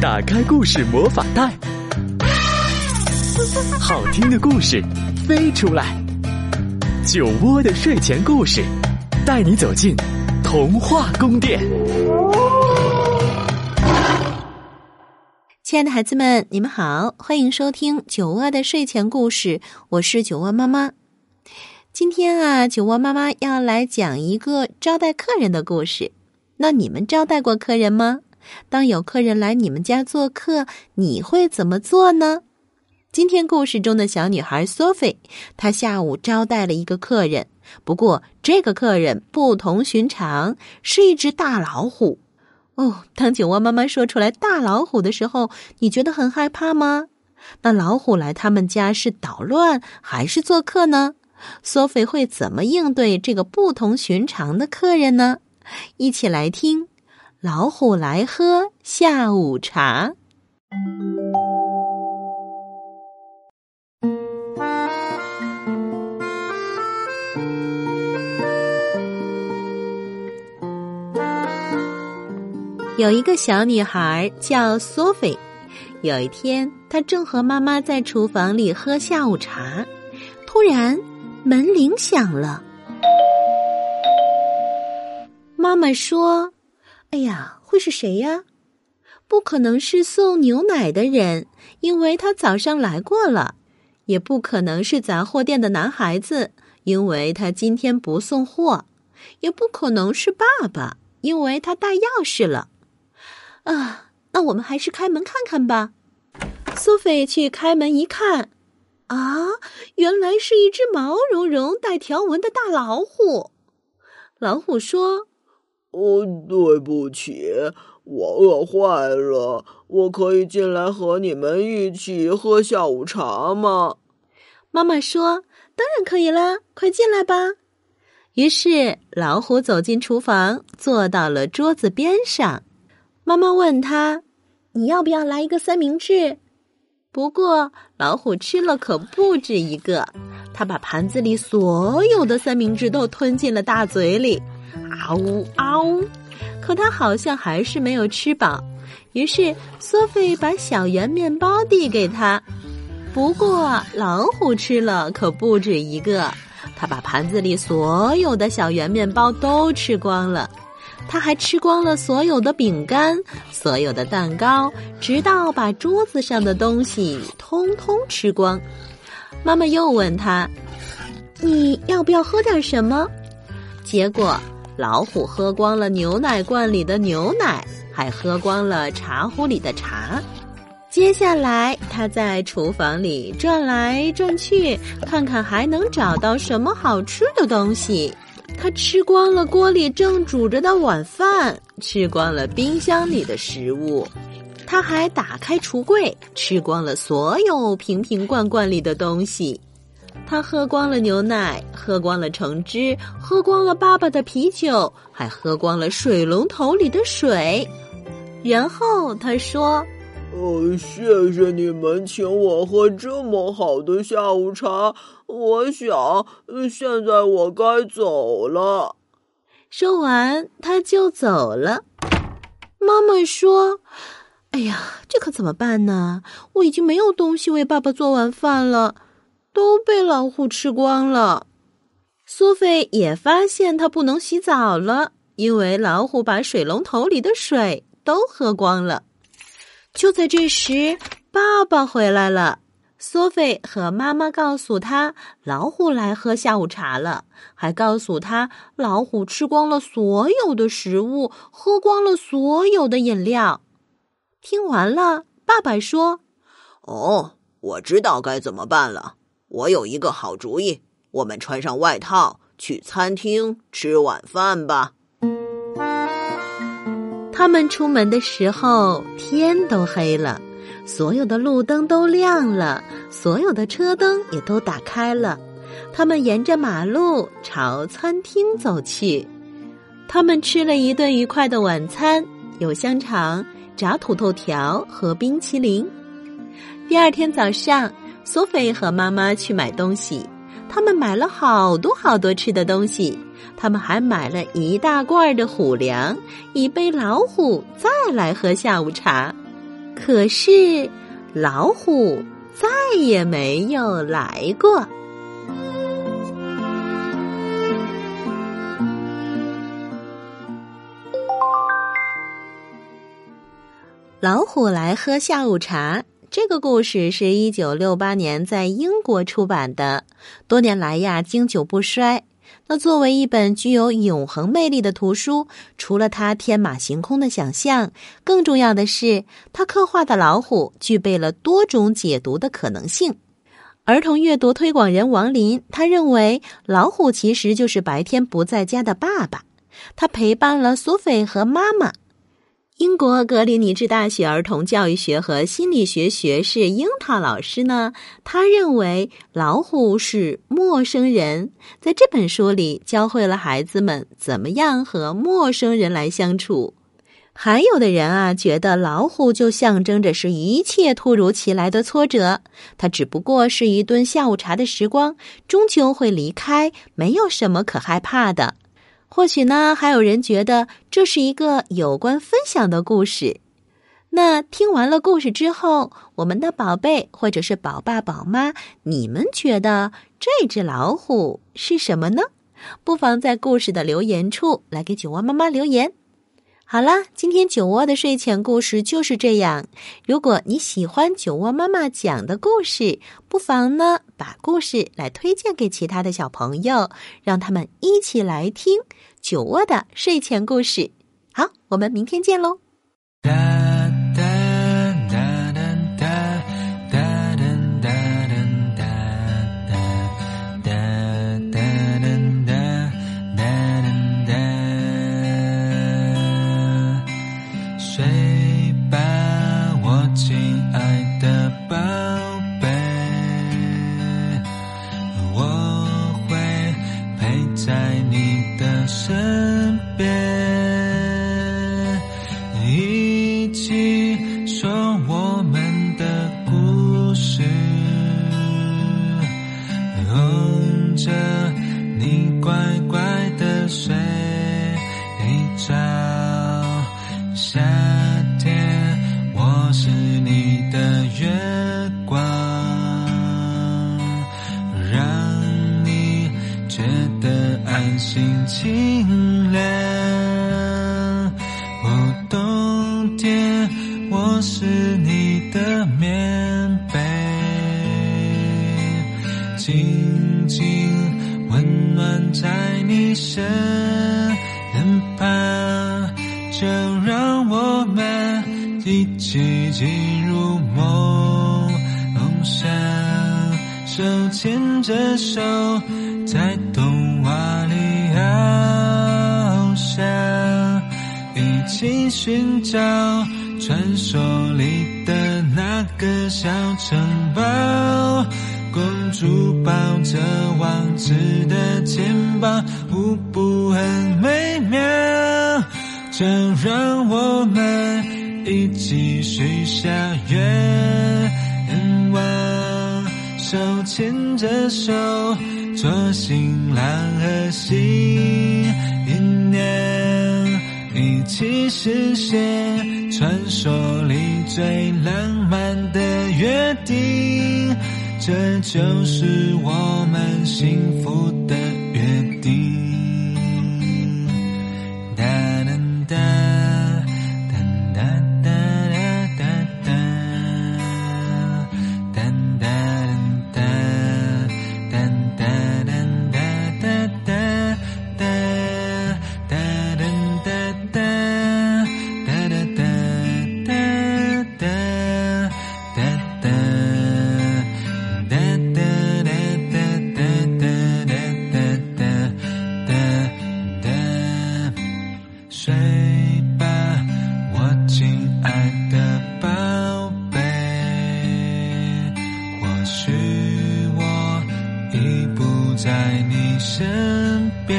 打开故事魔法袋，好听的故事飞出来。酒窝的睡前故事，带你走进童话宫殿。亲爱的孩子们，你们好，欢迎收听酒窝的睡前故事，我是酒窝妈妈。今天啊，酒窝妈妈要来讲一个招待客人的故事。那你们招待过客人吗？当有客人来你们家做客，你会怎么做呢？今天故事中的小女孩 Sophie，她下午招待了一个客人，不过这个客人不同寻常，是一只大老虎。哦，当酒窝妈妈说出来“大老虎”的时候，你觉得很害怕吗？那老虎来他们家是捣乱还是做客呢？Sophie 会怎么应对这个不同寻常的客人呢？一起来听。老虎来喝下午茶。有一个小女孩叫索菲。有一天，她正和妈妈在厨房里喝下午茶，突然门铃响了。妈妈说。哎呀，会是谁呀？不可能是送牛奶的人，因为他早上来过了；也不可能是杂货店的男孩子，因为他今天不送货；也不可能是爸爸，因为他带钥匙了。啊，那我们还是开门看看吧。苏菲去开门一看，啊，原来是一只毛茸茸、带条纹的大老虎。老虎说。哦，对不起，我饿坏了。我可以进来和你们一起喝下午茶吗？妈妈说：“当然可以啦，快进来吧。”于是老虎走进厨房，坐到了桌子边上。妈妈问他：“你要不要来一个三明治？”不过老虎吃了可不止一个，他把盘子里所有的三明治都吞进了大嘴里。啊呜啊呜！可他好像还是没有吃饱，于是索菲把小圆面包递给他。不过老虎吃了可不止一个，他把盘子里所有的小圆面包都吃光了，他还吃光了所有的饼干、所有的蛋糕，直到把桌子上的东西通通吃光。妈妈又问他：“你要不要喝点什么？”结果。老虎喝光了牛奶罐里的牛奶，还喝光了茶壶里的茶。接下来，他在厨房里转来转去，看看还能找到什么好吃的东西。他吃光了锅里正煮着的晚饭，吃光了冰箱里的食物。他还打开橱柜，吃光了所有瓶瓶罐罐里的东西。他喝光了牛奶，喝光了橙汁，喝光了爸爸的啤酒，还喝光了水龙头里的水。然后他说：“哦，谢谢你们请我喝这么好的下午茶。我想，现在我该走了。”说完，他就走了。妈妈说：“哎呀，这可怎么办呢？我已经没有东西为爸爸做晚饭了。”都被老虎吃光了。苏菲也发现她不能洗澡了，因为老虎把水龙头里的水都喝光了。就在这时，爸爸回来了。苏菲和妈妈告诉他，老虎来喝下午茶了，还告诉他，老虎吃光了所有的食物，喝光了所有的饮料。听完了，爸爸说：“哦，我知道该怎么办了。”我有一个好主意，我们穿上外套去餐厅吃晚饭吧。他们出门的时候天都黑了，所有的路灯都亮了，所有的车灯也都打开了。他们沿着马路朝餐厅走去。他们吃了一顿愉快的晚餐，有香肠、炸土豆条和冰淇淋。第二天早上。苏菲和妈妈去买东西，他们买了好多好多吃的东西。他们还买了一大罐的虎粮，以备老虎再来喝下午茶。可是老虎再也没有来过。老虎来喝下午茶。这个故事是一九六八年在英国出版的，多年来呀经久不衰。那作为一本具有永恒魅力的图书，除了它天马行空的想象，更重要的是它刻画的老虎具备了多种解读的可能性。儿童阅读推广人王林他认为，老虎其实就是白天不在家的爸爸，他陪伴了苏菲和妈妈。英国格林尼治大学儿童教育学和心理学学士樱桃老师呢，他认为老虎是陌生人，在这本书里教会了孩子们怎么样和陌生人来相处。还有的人啊，觉得老虎就象征着是一切突如其来的挫折，它只不过是一顿下午茶的时光，终究会离开，没有什么可害怕的。或许呢，还有人觉得这是一个有关分享的故事。那听完了故事之后，我们的宝贝或者是宝爸宝妈，你们觉得这只老虎是什么呢？不妨在故事的留言处来给酒窝妈妈留言。好啦，今天酒窝的睡前故事就是这样。如果你喜欢酒窝妈妈讲的故事，不妨呢把故事来推荐给其他的小朋友，让他们一起来听酒窝的睡前故事。好，我们明天见喽。是你的棉被，静静温暖在你身旁，就让我们一起进入梦梦乡，手牵着手在童话里。翱翔，一起寻找手里的那个小城堡。公主抱着王子的肩膀，舞步很美妙。就让我们一起许下愿望，手牵着手。做新郎和新娘，一起实现传说里最浪漫的约定，这就是我们幸福身边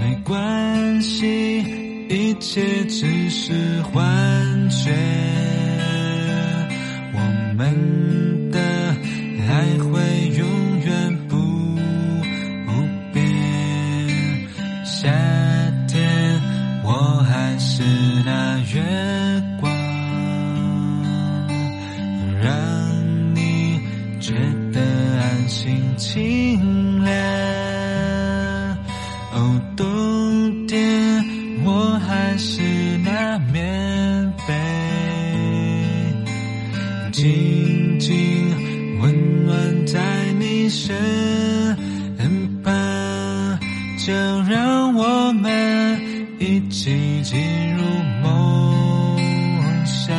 没关系一切只是幻觉我们的爱会永远不变夏天我还是那月光让你觉得安心。情静静温暖在你身旁，就让我们一起进入梦乡，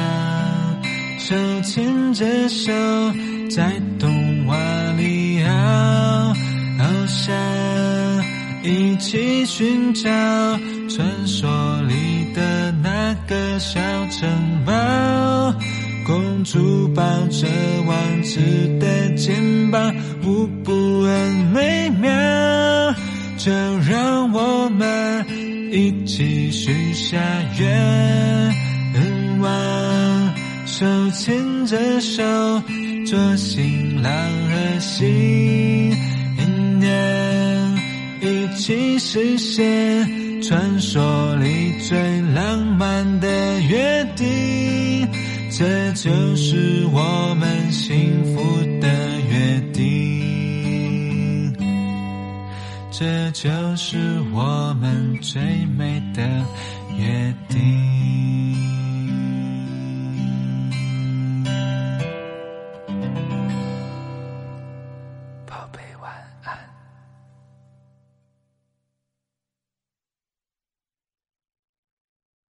手牵着手。在童话里翱翔，一起寻找传说里的那个小城。公主抱着王子的肩膀，舞步很美妙。就让我们一起许下愿望，手牵着手。做新郎和新娘，一起实现传说里最浪漫。这就是我们幸福的约定，这就是我们最美的约定。